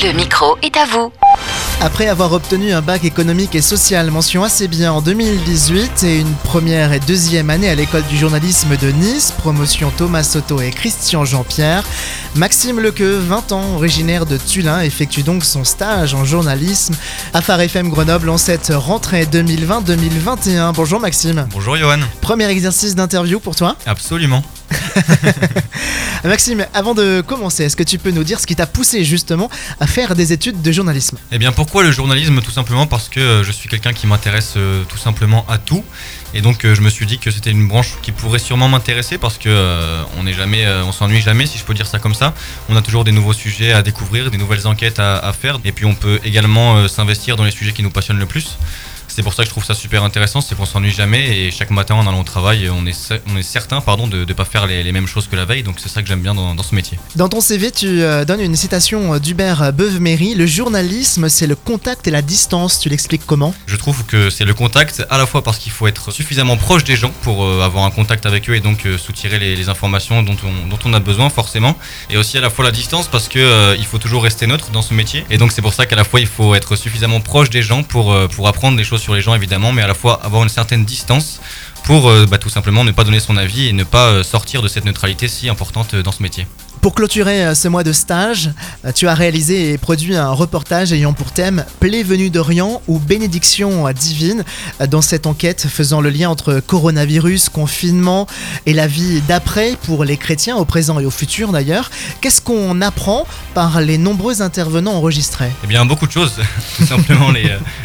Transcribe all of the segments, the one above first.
Le micro est à vous. Après avoir obtenu un bac économique et social mention assez bien en 2018 et une première et deuxième année à l'école du journalisme de Nice, promotion Thomas Soto et Christian Jean-Pierre, Maxime Lequeux, 20 ans, originaire de Tulin, effectue donc son stage en journalisme à Phare FM Grenoble en cette rentrée 2020-2021. Bonjour Maxime. Bonjour Johan. Premier exercice d'interview pour toi? Absolument. Maxime, avant de commencer, est-ce que tu peux nous dire ce qui t'a poussé justement à faire des études de journalisme? Eh bien pourquoi le journalisme? Tout simplement parce que euh, je suis quelqu'un qui m'intéresse euh, tout simplement à tout. Et donc euh, je me suis dit que c'était une branche qui pourrait sûrement m'intéresser parce que on n'est jamais, on s'ennuie jamais si je peux dire ça comme ça. On a toujours des nouveaux sujets à découvrir, des nouvelles enquêtes à, faire. Et puis on peut également s'investir dans les sujets qui nous passionnent le plus. C'est pour ça que je trouve ça super intéressant, c'est qu'on s'ennuie jamais et chaque matin en allant au travail, on est, on est certain pardon, de ne pas faire les, les mêmes choses que la veille. Donc c'est ça que j'aime bien dans- dans ce métier. Dans ton CV, tu euh, donnes une citation euh, d'Hubert Beuve-Méry Le journalisme, c'est le contact et la distance. Tu l'expliques comment? Je trouve que c'est le contact à la fois parce qu'il faut être suffisamment proche des gens pour euh, avoir un contact avec eux et donc euh, soutirer les, les informations dont on, dont on a besoin forcément. Et aussi à la fois la distance parce que il faut toujours rester neutre dans ce métier. Et donc c'est pour ça qu'à la fois il faut être suffisamment proche des gens pour, pour apprendre des choses les gens évidemment, mais à la fois avoir une certaine distance pour euh, bah, tout simplement ne pas donner son avis et ne pas euh, sortir de cette neutralité si importante euh, dans ce métier. Pour clôturer euh, ce mois de stage, euh, tu as réalisé et produit un reportage ayant pour thème Plaie venue d'Orient ou bénédiction divine. Euh, Dans cette enquête faisant le lien entre coronavirus, confinement et la vie d'après pour les chrétiens au présent et au futur d'ailleurs, qu'est-ce qu'on apprend par les nombreux intervenants enregistrés? Eh bien, beaucoup de choses. Tout simplement,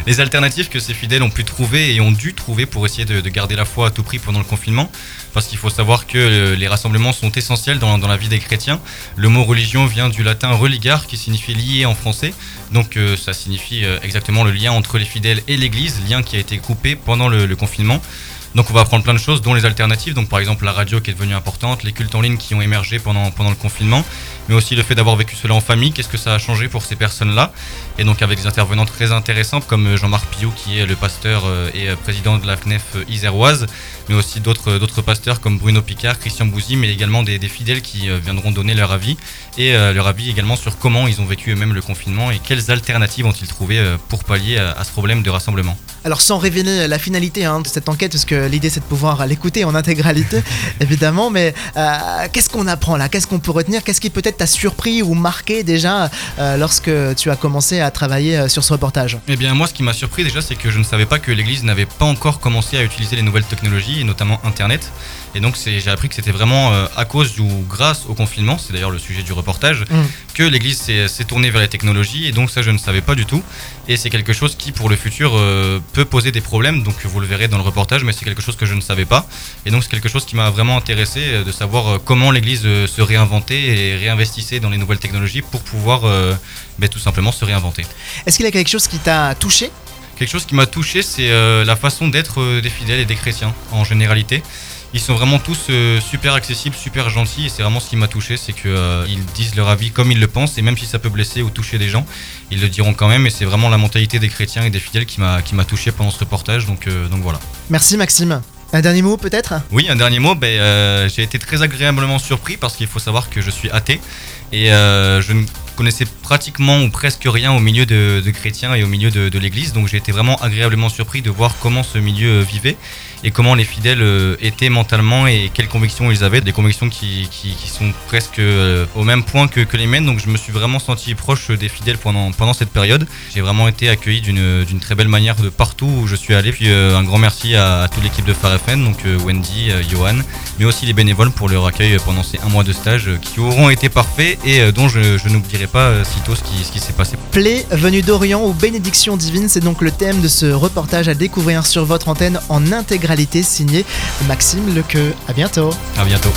les, alternatives que ces fidèles ont pu trouver et ont dû trouver pour essayer de, de garder la foi à tout prix pendant le confinement. Parce qu'il faut savoir que les rassemblements sont essentiels dans la vie des chrétiens. Le mot religion vient du latin religare qui signifie lié en français. Donc, euh, ça signifie euh, exactement le lien entre les fidèles et l'Église, lien qui a été coupé pendant le confinement. Donc on va apprendre plein de choses, dont les alternatives, donc par exemple la radio qui est devenue importante, les cultes en ligne qui ont émergé pendant, pendant le confinement, mais aussi le fait d'avoir vécu cela en famille, qu'est-ce que ça a changé pour ces personnes-là? Et donc avec des intervenants très intéressants comme euh, Jean-Marc Pillou qui est le pasteur euh, et euh, président de la CNEF euh, iséroise, mais aussi d'autres pasteurs comme Bruno Picard, Christian Bouzy, mais également des, fidèles qui viendront donner leur avis, et leur avis également sur comment ils ont vécu eux-mêmes le confinement et quelles alternatives ont-ils trouvé pour pallier à- à ce problème de rassemblement? Alors sans révéler la finalité hein, de cette enquête, parce que l'idée c'est de pouvoir l'écouter en intégralité, évidemment, mais euh, qu'est-ce qu'on apprend là? Qu'est-ce qu'on peut retenir? Qu'est-ce qui peut-être t'a surpris ou marqué déjà euh, lorsque tu as commencé à travailler euh, sur ce reportage? Eh bien, moi, ce qui m'a surpris déjà, c'est que je ne savais pas que l'Église n'avait pas encore commencé à utiliser les nouvelles technologies, et notamment Internet. Et donc, j'ai appris que c'était vraiment euh, à cause ou grâce au confinement, c'est d'ailleurs le sujet du reportage, Mm. que l'Église s'est s'est tournée vers les technologies. Et donc, ça, je ne savais pas du tout. Et c'est quelque chose qui, pour le futur, euh, peut poser des problèmes. Donc, vous le verrez dans le reportage, mais c'est quelque chose que je ne savais pas. Et donc, c'est quelque chose qui m'a vraiment intéressé euh, de savoir euh, comment l'Église euh, se réinventait et réinvestissait dans les nouvelles technologies pour pouvoir ben, tout simplement se réinventer. Est-ce qu'il y a quelque chose qui t'a touché? Quelque chose qui m'a touché, c'est euh, la façon d'être euh, des fidèles et des chrétiens en généralité. Ils sont vraiment tous euh, super accessibles, super gentils, et c'est vraiment ce qui m'a touché, c'est qu'ils disent leur avis comme ils le pensent, et même si ça peut blesser ou toucher des gens, ils le diront quand même, et c'est vraiment la mentalité des chrétiens et des fidèles qui m'a qui m'a touché pendant ce reportage, donc, donc voilà. Merci Maxime. Un dernier mot peut-être? Oui, un dernier mot, ben, euh, j'ai été très agréablement surpris parce qu'il faut savoir que je suis athée et euh, je ne connaissais pratiquement ou presque rien au milieu de, chrétiens et au milieu de, de l'église, donc j'ai été vraiment agréablement surpris de voir comment ce milieu euh, vivait et comment les fidèles euh, étaient mentalement et quelles convictions ils avaient, des convictions qui, qui, sont presque euh, au même point que, les miennes, donc je me suis vraiment senti proche des fidèles pendant, pendant cette période. J'ai vraiment été accueilli d'une très belle manière de partout où je suis allé, puis euh, un grand merci à, toute l'équipe de Phare donc Wendy, Johan, mais aussi les bénévoles pour leur accueil pendant ces un mois de stage qui auront été parfaits et dont je, je n'oublierai pas sitôt ce qui, ce qui s'est passé. Plaie venue d'Orient ou bénédiction divine, c'est donc le thème de ce reportage à découvrir sur votre antenne en intégralité signé Maxime Lequeux. À bientôt. À bientôt.